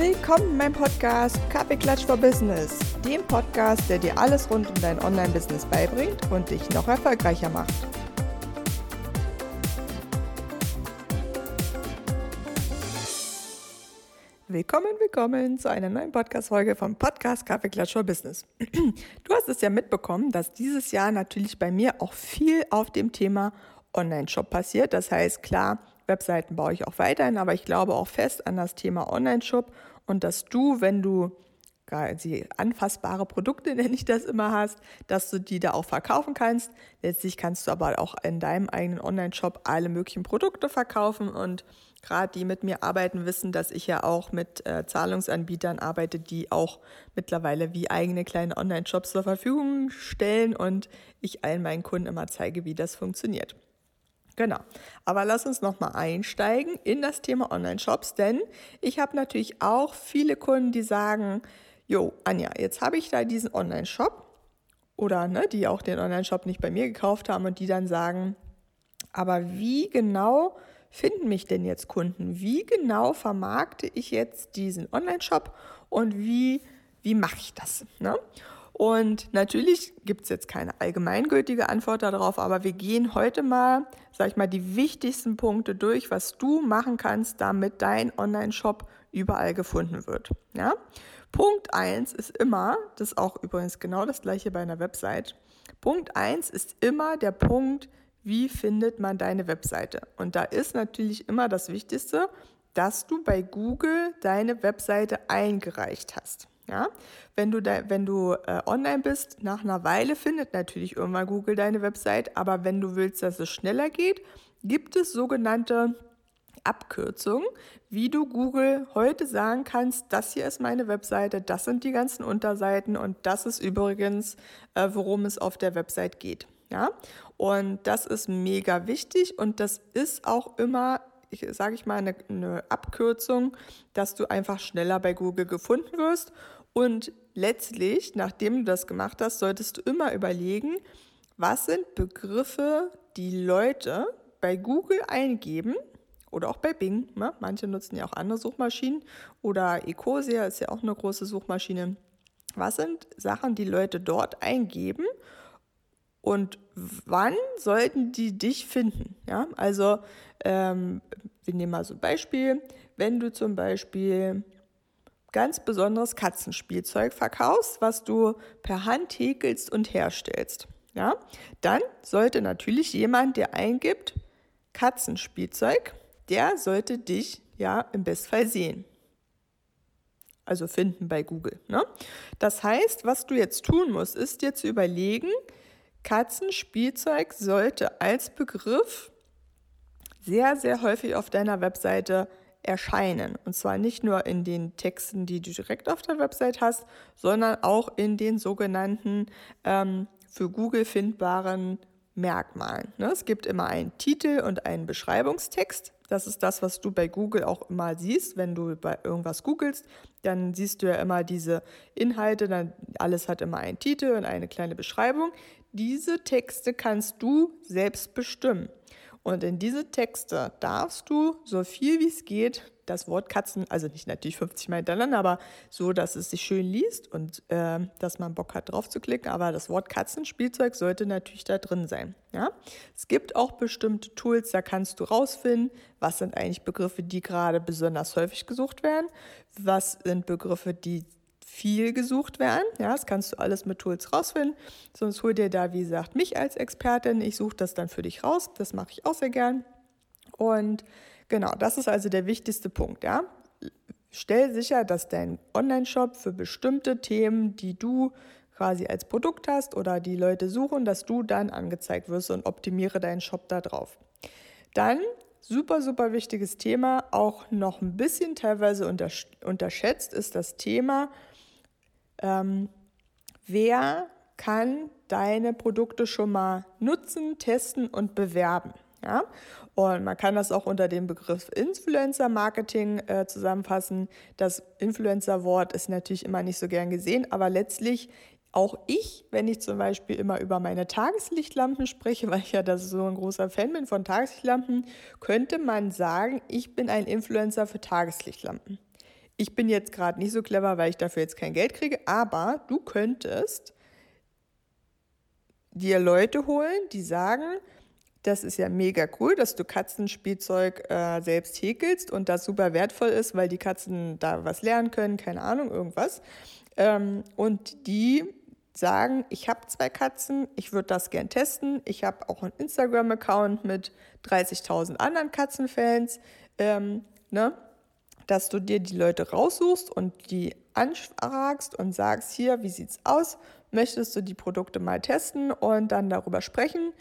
Willkommen in meinem Podcast Kaffeeklatsch for Business, dem Podcast, der dir alles rund um dein Online-Business beibringt und dich noch erfolgreicher macht. Willkommen, willkommen zu einer neuen Podcast-Folge vom Podcast Kaffeeklatsch for Business. Du hast es ja mitbekommen, dass dieses Jahr natürlich bei mir auch viel auf dem Thema Online-Shop passiert. Das heißt, klar, Webseiten baue ich auch weiterhin, aber ich glaube auch fest an das Thema Online-Shop und dass du, wenn du quasi anfassbare Produkte, nenne ich das immer, hast, dass du die da auch verkaufen kannst. Letztlich kannst du aber auch in deinem eigenen Online-Shop alle möglichen Produkte verkaufen und gerade die mit mir arbeiten, wissen, dass ich ja auch mit äh, Zahlungsanbietern arbeite, die auch mittlerweile wie eigene kleine Online-Shops zur Verfügung stellen und ich allen meinen Kunden immer zeige, wie das funktioniert. Genau. Aber lass uns nochmal einsteigen in das Thema Online-Shops, denn ich habe natürlich auch viele Kunden, die sagen, Jo, Anja, jetzt habe ich da diesen Online-Shop oder ne, die auch den Online-Shop nicht bei mir gekauft haben und die dann sagen, aber wie genau finden mich denn jetzt Kunden? Wie genau vermarkte ich jetzt diesen Online-Shop und wie, wie mache ich das? Ne? Und natürlich gibt es jetzt keine allgemeingültige Antwort darauf, aber wir gehen heute mal, sag ich mal, die wichtigsten Punkte durch, was du machen kannst, damit dein Online-Shop überall gefunden wird. Ja? Punkt 1 ist immer, das ist auch übrigens genau das gleiche bei einer Website. Punkt 1 ist immer der Punkt, wie findet man deine Webseite? Und da ist natürlich immer das Wichtigste, dass du bei Google deine Webseite eingereicht hast. Ja? Wenn du, da, wenn du äh, online bist, nach einer Weile findet natürlich irgendwann Google deine Website, aber wenn du willst, dass es schneller geht, gibt es sogenannte Abkürzungen, wie du Google heute sagen kannst, das hier ist meine Webseite, das sind die ganzen Unterseiten und das ist übrigens, äh, worum es auf der Website geht. Ja? Und das ist mega wichtig und das ist auch immer ich sage ich mal, eine, eine, Abkürzung, dass du einfach schneller bei Google gefunden wirst und letztlich, nachdem du das gemacht hast, solltest du immer überlegen, was sind Begriffe, die Leute bei Google eingeben oder auch bei Bing. Ne? Manche nutzen ja auch andere Suchmaschinen oder Ecosia ist ja auch eine große Suchmaschine. Was sind Sachen, die Leute dort eingeben und wann sollten die dich finden? Ja, also ähm, wir nehmen mal so ein Beispiel. Wenn du zum Beispiel ganz besonderes Katzenspielzeug verkaufst, was du per Hand häkelst und herstellst. Ja, dann sollte natürlich jemand, der eingibt Katzenspielzeug, der sollte dich ja im Bestfall sehen. Also finden bei Google. Ne? Das heißt, was du jetzt tun musst, ist dir zu überlegen, Katzenspielzeug sollte als Begriff sehr, sehr häufig auf deiner Webseite erscheinen. Und zwar nicht nur in den Texten, die du direkt auf der Website hast, sondern auch in den sogenannten ähm, für Google findbaren Merkmalen. Ne? Es gibt immer einen Titel und einen Beschreibungstext. Das ist das, was du bei Google auch immer siehst. Wenn du bei irgendwas googelst, dann siehst du ja immer diese Inhalte. Dann alles hat immer einen Titel und eine kleine Beschreibung. Diese Texte kannst du selbst bestimmen. Und in diese Texte darfst du so viel wie es geht das Wort Katzen, also nicht natürlich 50 Mal hintereinander, aber so, dass es sich schön liest und äh, dass man Bock hat drauf zu klicken. Aber das Wort Katzenspielzeug sollte natürlich da drin sein. Ja? Es gibt auch bestimmte Tools, da kannst du rausfinden, was sind eigentlich Begriffe, die gerade besonders häufig gesucht werden, was sind Begriffe, die viel gesucht werden. Ja, das kannst du alles mit Tools rausfinden. Sonst hol dir da, wie gesagt, mich als Expertin. Ich suche das dann für dich raus. Das mache ich auch sehr gern. Und genau, das ist also der wichtigste Punkt. Ja, stell sicher, dass dein Online-Shop für bestimmte Themen, die du quasi als Produkt hast oder die Leute suchen, dass du dann angezeigt wirst und optimiere deinen Shop da drauf. Dann super, super wichtiges Thema, auch noch ein bisschen teilweise unterschätzt, ist das Thema ähm, wer kann deine Produkte schon mal nutzen, testen und bewerben? Ja? Und man kann das auch unter dem Begriff Influencer-Marketing äh, zusammenfassen. Das Influencer-Wort ist natürlich immer nicht so gern gesehen, aber letztlich auch ich, wenn ich zum Beispiel immer über meine Tageslichtlampen spreche, weil ich ja das so ein großer Fan bin von Tageslichtlampen, könnte man sagen, ich bin ein Influencer für Tageslichtlampen. Ich bin jetzt gerade nicht so clever, weil ich dafür jetzt kein Geld kriege, aber du könntest dir Leute holen, die sagen, das ist ja mega cool, dass du Katzenspielzeug äh, selbst häkelst und das super wertvoll ist, weil die Katzen da was lernen können, keine Ahnung, irgendwas. Ähm, und die sagen, ich habe zwei Katzen, ich würde das gern testen. Ich habe auch einen Instagram-Account mit 30.000 anderen Katzenfans. Ähm, ne? Dass du dir die Leute raussuchst und die anfragst und sagst, hier, wie sieht's aus? Möchtest du die Produkte mal testen und dann darüber sprechen?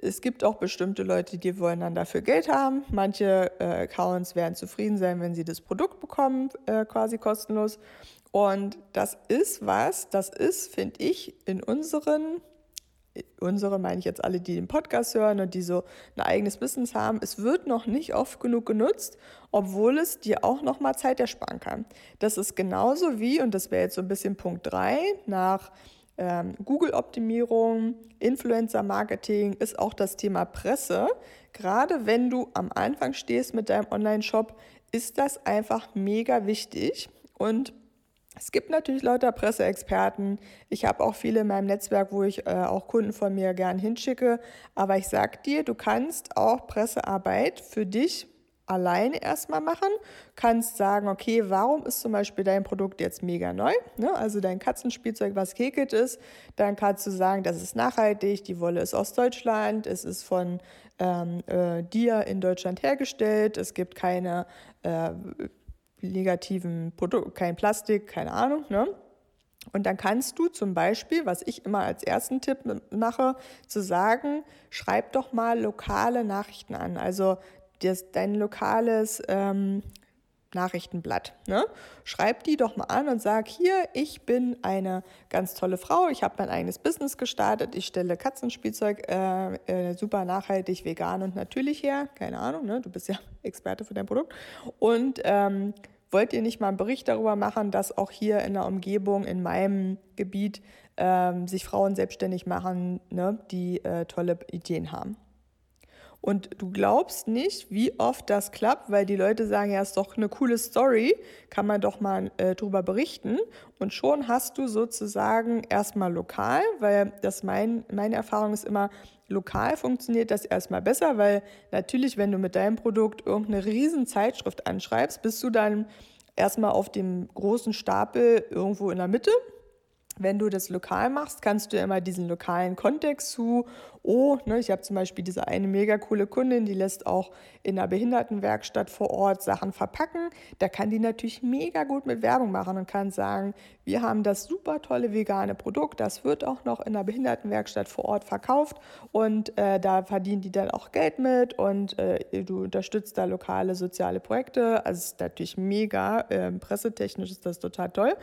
Es gibt auch bestimmte Leute, die wollen dann dafür Geld haben. Manche äh, Accounts werden zufrieden sein, wenn sie das Produkt bekommen, äh, quasi kostenlos. Und das ist was, das ist, finde ich, in unseren, unsere meine ich jetzt alle, die den Podcast hören und die so ein eigenes Business haben, es wird noch nicht oft genug genutzt, obwohl es dir auch nochmal Zeit ersparen kann. Das ist genauso wie, und das wäre jetzt so ein bisschen Punkt 3, nach ähm, Google-Optimierung, Influencer-Marketing ist auch das Thema Presse. Gerade wenn du am Anfang stehst mit deinem Online-Shop, ist das einfach mega wichtig. Und es gibt natürlich lauter Presseexperten. Ich habe auch viele in meinem Netzwerk, wo ich äh, auch Kunden von mir gern hinschicke. Aber ich sag dir, du kannst auch Pressearbeit für dich alleine erstmal machen, kannst sagen, okay, warum ist zum Beispiel dein Produkt jetzt mega neu? Ne? Also dein Katzenspielzeug, was gekelt ist, dann kannst du sagen, das ist nachhaltig, die Wolle ist aus Deutschland, es ist von ähm, äh, dir in Deutschland hergestellt, es gibt keine äh, negativen Produkte, kein Plastik, keine Ahnung. Ne? Und dann kannst du zum Beispiel, was ich immer als ersten Tipp mache, zu sagen, schreib doch mal lokale Nachrichten an. Also das, dein lokales ähm, Nachrichtenblatt. Ne? Schreib die doch mal an und sag, hier, ich bin eine ganz tolle Frau, ich habe mein eigenes Business gestartet, ich stelle Katzenspielzeug äh, äh, super nachhaltig, vegan und natürlich her, keine Ahnung, ne? du bist ja Experte für dein Produkt. Und ähm, wollt ihr nicht mal einen Bericht darüber machen, dass auch hier in der Umgebung, in meinem Gebiet, ähm, sich Frauen selbstständig machen, ne? die äh, tolle Ideen haben? Und du glaubst nicht, wie oft das klappt, weil die Leute sagen, ja, ist doch eine coole Story, kann man doch mal äh, drüber berichten. Und schon hast du sozusagen erstmal lokal, weil das mein, meine Erfahrung ist immer, lokal funktioniert das erstmal besser, weil natürlich, wenn du mit deinem Produkt irgendeine riesen Zeitschrift anschreibst, bist du dann erstmal auf dem großen Stapel irgendwo in der Mitte wenn du das lokal machst, kannst du immer diesen lokalen Kontext zu, oh, ne, ich habe zum Beispiel diese eine mega coole Kundin, die lässt auch in einer Behindertenwerkstatt vor Ort Sachen verpacken. Da kann die natürlich mega gut mit Werbung machen und kann sagen, wir haben das super tolle vegane Produkt, das wird auch noch in einer Behindertenwerkstatt vor Ort verkauft und äh, da verdienen die dann auch Geld mit und äh, du unterstützt da lokale soziale Projekte. Also es ist natürlich mega, äh, pressetechnisch ist das total toll.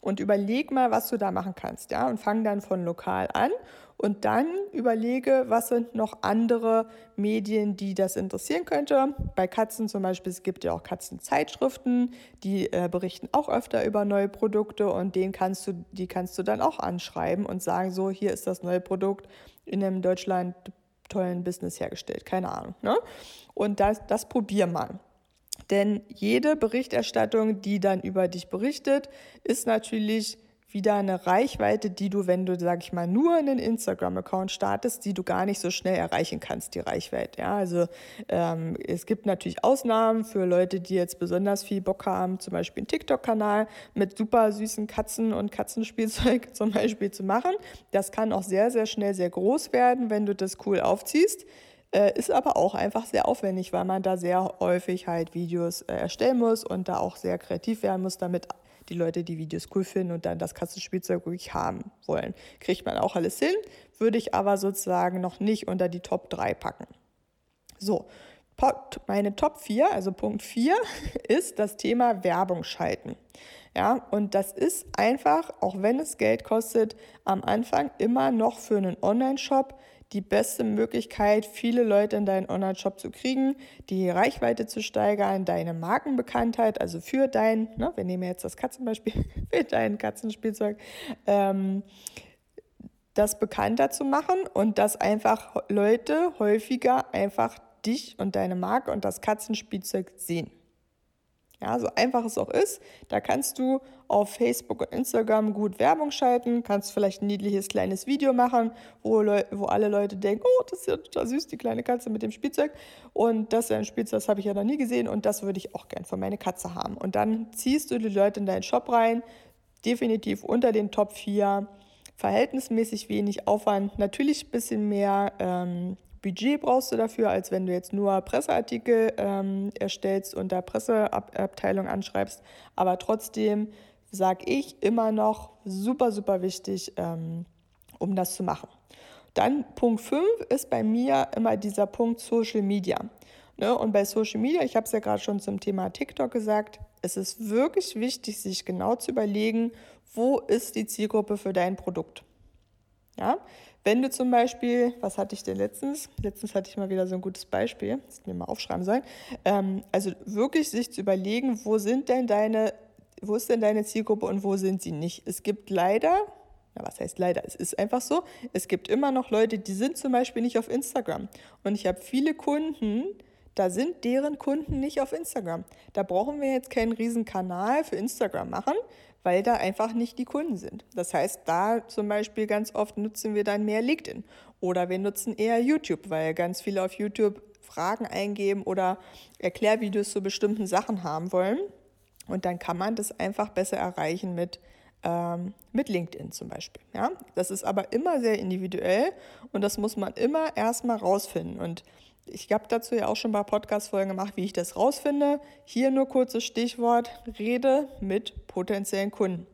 Und überleg mal, was du da machen kannst, ja, und fang dann von lokal an und dann überlege, was sind noch andere Medien, die das interessieren könnte. Bei Katzen zum Beispiel, es gibt ja auch Katzenzeitschriften, die äh, berichten auch öfter über neue Produkte und den kannst du, die kannst du dann auch anschreiben und sagen, so, hier ist das neue Produkt in einem Deutschland tollen Business hergestellt. Keine Ahnung. Ne? Und das, das probier mal. Denn jede Berichterstattung, die dann über dich berichtet, ist natürlich wieder eine Reichweite, die du, wenn du, sag ich mal, nur einen Instagram-Account startest, die du gar nicht so schnell erreichen kannst, die Reichweite. Ja, also ähm, es gibt natürlich Ausnahmen für Leute, die jetzt besonders viel Bock haben, zum Beispiel einen TikTok-Kanal mit super süßen Katzen und Katzenspielzeug zum Beispiel zu machen. Das kann auch sehr, sehr schnell sehr groß werden, wenn du das cool aufziehst äh, ist aber auch einfach sehr aufwendig, weil man da sehr häufig halt Videos äh, erstellen muss und da auch sehr kreativ werden muss, damit die Leute die Videos cool finden und dann das Kassenspielzeug wirklich haben wollen. Kriegt man auch alles hin, würde ich aber sozusagen noch nicht unter die Top 3 packen. So, meine Top 4, also Punkt 4, ist das Thema Werbung schalten. Ja, und das ist einfach, auch wenn es Geld kostet, am Anfang immer noch für einen Online-Shop die beste Möglichkeit, viele Leute in deinen Online-Shop zu kriegen, die Reichweite zu steigern, deine Markenbekanntheit, also für dein, ne, wir nehmen jetzt das Katzenbeispiel, für dein Katzenspielzeug, ähm, das bekannter zu machen und dass einfach Leute häufiger einfach dich und deine Marke und das Katzenspielzeug sehen. Ja, so einfach es auch ist, da kannst du auf Facebook und Instagram gut Werbung schalten, kannst vielleicht ein niedliches kleines Video machen, wo, wo alle Leute denken, oh, das ist ja total süß, die kleine Katze mit dem Spielzeug. Und das ist ja ein Spielzeug, das habe ich ja noch nie gesehen und das würde ich auch gern für meine Katze haben. Und dann ziehst du die Leute in deinen Shop rein, definitiv unter den Top 4, verhältnismäßig wenig Aufwand, natürlich ein bisschen mehr ähm, Budget brauchst du dafür, als wenn du jetzt nur Presseartikel ähm, erstellst und da Presseabteilung anschreibst. Aber trotzdem sage ich immer noch super, super wichtig, ähm, um das zu machen. Dann Punkt 5 ist bei mir immer dieser Punkt Social Media. Ne? Und bei Social Media, ich habe es ja gerade schon zum Thema TikTok gesagt, es ist wirklich wichtig, sich genau zu überlegen, wo ist die Zielgruppe für dein Produkt. Ja, wenn du zum Beispiel, was hatte ich denn letztens? Letztens hatte ich mal wieder so ein gutes Beispiel, das ich mir mal aufschreiben sollen. Ähm, also wirklich sich zu überlegen, wo sind denn deine, wo ist denn deine Zielgruppe und wo sind sie nicht? Es gibt leider, na was heißt leider, es ist einfach so, es gibt immer noch Leute, die sind zum Beispiel nicht auf Instagram. Und ich habe viele Kunden, da sind deren Kunden nicht auf Instagram. Da brauchen wir jetzt keinen riesen Kanal für Instagram machen, weil da einfach nicht die Kunden sind. Das heißt, da zum Beispiel ganz oft nutzen wir dann mehr LinkedIn oder wir nutzen eher YouTube, weil ganz viele auf YouTube Fragen eingeben oder Erklärvideos zu bestimmten Sachen haben wollen. Und dann kann man das einfach besser erreichen mit, ähm, mit LinkedIn zum Beispiel. Ja? Das ist aber immer sehr individuell und das muss man immer erstmal rausfinden. Und ich habe dazu ja auch schon ein paar Podcast-Folgen gemacht, wie ich das rausfinde. Hier nur kurzes Stichwort: Rede mit potenziellen Kunden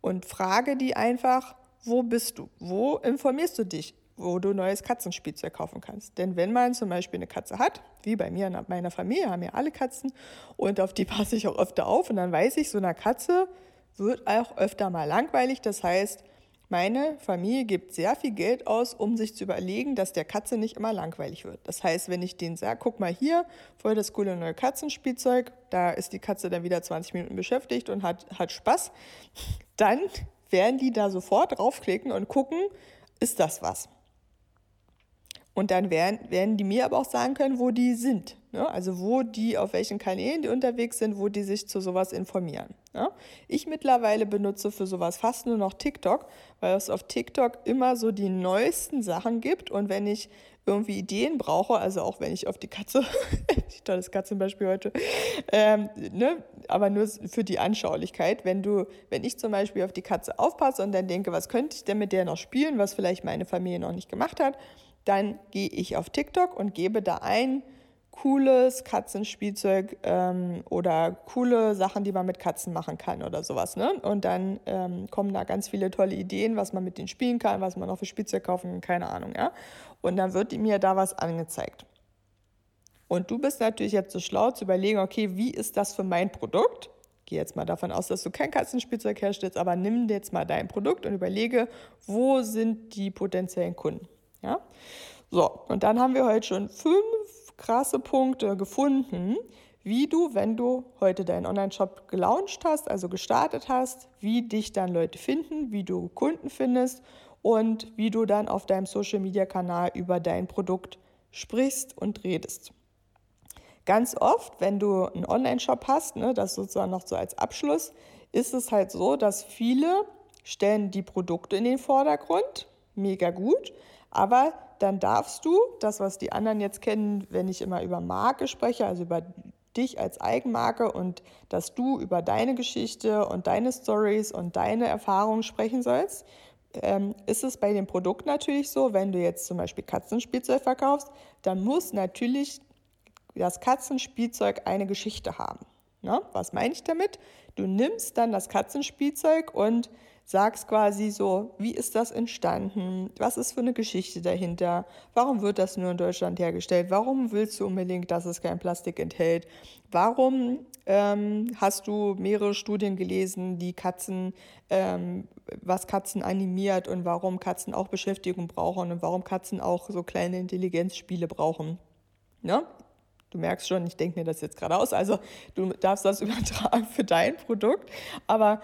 und frage die einfach, wo bist du? Wo informierst du dich? wo du neues Katzenspielzeug kaufen kannst. Denn wenn man zum Beispiel eine Katze hat, wie bei mir in meiner Familie, haben ja alle Katzen und auf die passe ich auch öfter auf und dann weiß ich, so einer Katze wird auch öfter mal langweilig. Das heißt, meine Familie gibt sehr viel Geld aus, um sich zu überlegen, dass der Katze nicht immer langweilig wird. Das heißt, wenn ich denen sage, guck mal hier, voll das coole neue Katzenspielzeug, da ist die Katze dann wieder 20 Minuten beschäftigt und hat, hat Spaß, dann werden die da sofort draufklicken und gucken, ist das was? Und dann werden, werden die mir aber auch sagen können, wo die sind. Ne? Also wo die, auf welchen Kanälen die unterwegs sind, wo die sich zu sowas informieren. Ne? Ich mittlerweile benutze für sowas fast nur noch TikTok, weil es auf TikTok immer so die neuesten Sachen gibt. Und wenn ich irgendwie Ideen brauche, also auch wenn ich auf die Katze, tolles Katzenbeispiel heute, ähm, ne, aber nur für die Anschaulichkeit, wenn du, wenn ich zum Beispiel auf die Katze aufpasse und dann denke, was könnte ich denn mit der noch spielen, was vielleicht meine Familie noch nicht gemacht hat, dann gehe ich auf TikTok und gebe da ein cooles Katzenspielzeug ähm, oder coole Sachen, die man mit Katzen machen kann oder sowas. Ne? Und dann ähm, kommen da ganz viele tolle Ideen, was man mit denen spielen kann, was man auch für Spielzeug kaufen kann, keine Ahnung. Ja? Und dann wird mir da was angezeigt. Und du bist natürlich jetzt so schlau zu überlegen, okay, wie ist das für mein Produkt? Gehe jetzt mal davon aus, dass du kein Katzenspielzeug herstellst, aber nimm jetzt mal dein Produkt und überlege, wo sind die potenziellen Kunden? Ja? So, und dann haben wir heute schon fünf krasse Punkte gefunden, wie du, wenn du heute deinen Online-Shop gelauncht hast, also gestartet hast, wie dich dann Leute finden, wie du Kunden findest und wie du dann auf deinem Social-Media-Kanal über dein Produkt sprichst und redest. Ganz oft, wenn du einen Online-Shop hast, ne, das sozusagen noch so als Abschluss, ist es halt so, dass viele stellen die Produkte in den Vordergrund, mega gut, aber dann darfst du das, was die anderen jetzt kennen, wenn ich immer über Marke spreche, also über dich als Eigenmarke und dass du über deine Geschichte und deine Stories und deine Erfahrungen sprechen sollst, ähm, ist es bei dem Produkt natürlich so, wenn du jetzt zum Beispiel Katzenspielzeug verkaufst, dann muss natürlich das Katzenspielzeug eine Geschichte haben. Ja, was meine ich damit? Du nimmst dann das Katzenspielzeug und sagst quasi so, wie ist das entstanden? Was ist für eine Geschichte dahinter? Warum wird das nur in Deutschland hergestellt? Warum willst du unbedingt, dass es kein Plastik enthält? Warum ähm, hast du mehrere Studien gelesen, die Katzen, ähm, was Katzen animiert und warum Katzen auch Beschäftigung brauchen und warum Katzen auch so kleine Intelligenzspiele brauchen? Ne? Du merkst schon, ich denke mir das jetzt gerade aus. Also du darfst das übertragen für dein Produkt. Aber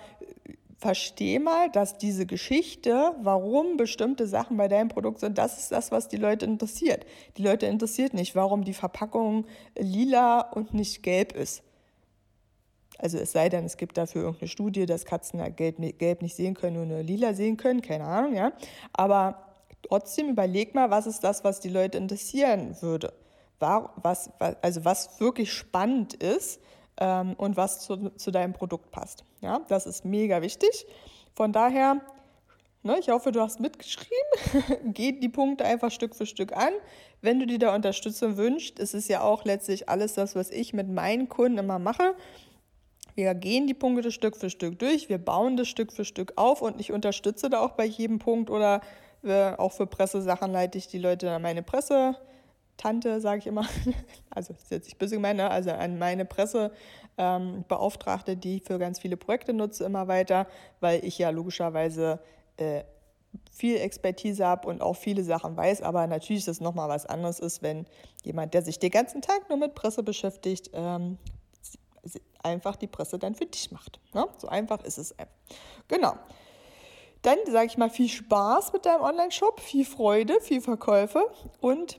versteh mal, dass diese Geschichte, warum bestimmte Sachen bei deinem Produkt sind, das ist das, was die Leute interessiert. Die Leute interessiert nicht, warum die Verpackung lila und nicht gelb ist. Also es sei denn, es gibt dafür irgendeine Studie, dass Katzen gelb, gelb nicht sehen können, nur lila sehen können, keine Ahnung, ja. Aber trotzdem überleg mal, was ist das, was die Leute interessieren würde. Was, also was wirklich spannend ist ähm, und was zu, zu deinem Produkt passt. Ja, das ist mega wichtig. Von daher Ne, ich hoffe, du hast mitgeschrieben. Geht die Punkte einfach Stück für Stück an. Wenn du dir da Unterstützung wünschst, ist es ja auch letztlich alles das, was ich mit meinen Kunden immer mache. Wir gehen die Punkte Stück für Stück durch, wir bauen das Stück für Stück auf und ich unterstütze da auch bei jedem Punkt oder äh, auch für Pressesachen leite ich die Leute an meine Pressetante, sage ich immer. Also das ist jetzt nicht böse gemeint, ne? also an meine Pressebeauftragte, ähm, die ich für ganz viele Projekte nutze, immer weiter, weil ich ja logischerweise äh, viel Expertise habe und auch viele Sachen weiß, aber natürlich ist es nochmal was anderes ist, wenn jemand, der sich den ganzen Tag nur mit Presse beschäftigt, ähm, einfach die Presse dann für dich macht. Ne? So einfach ist es. Genau. Dann sage ich mal viel Spaß mit deinem Online-Shop, viel Freude, viel Verkäufe und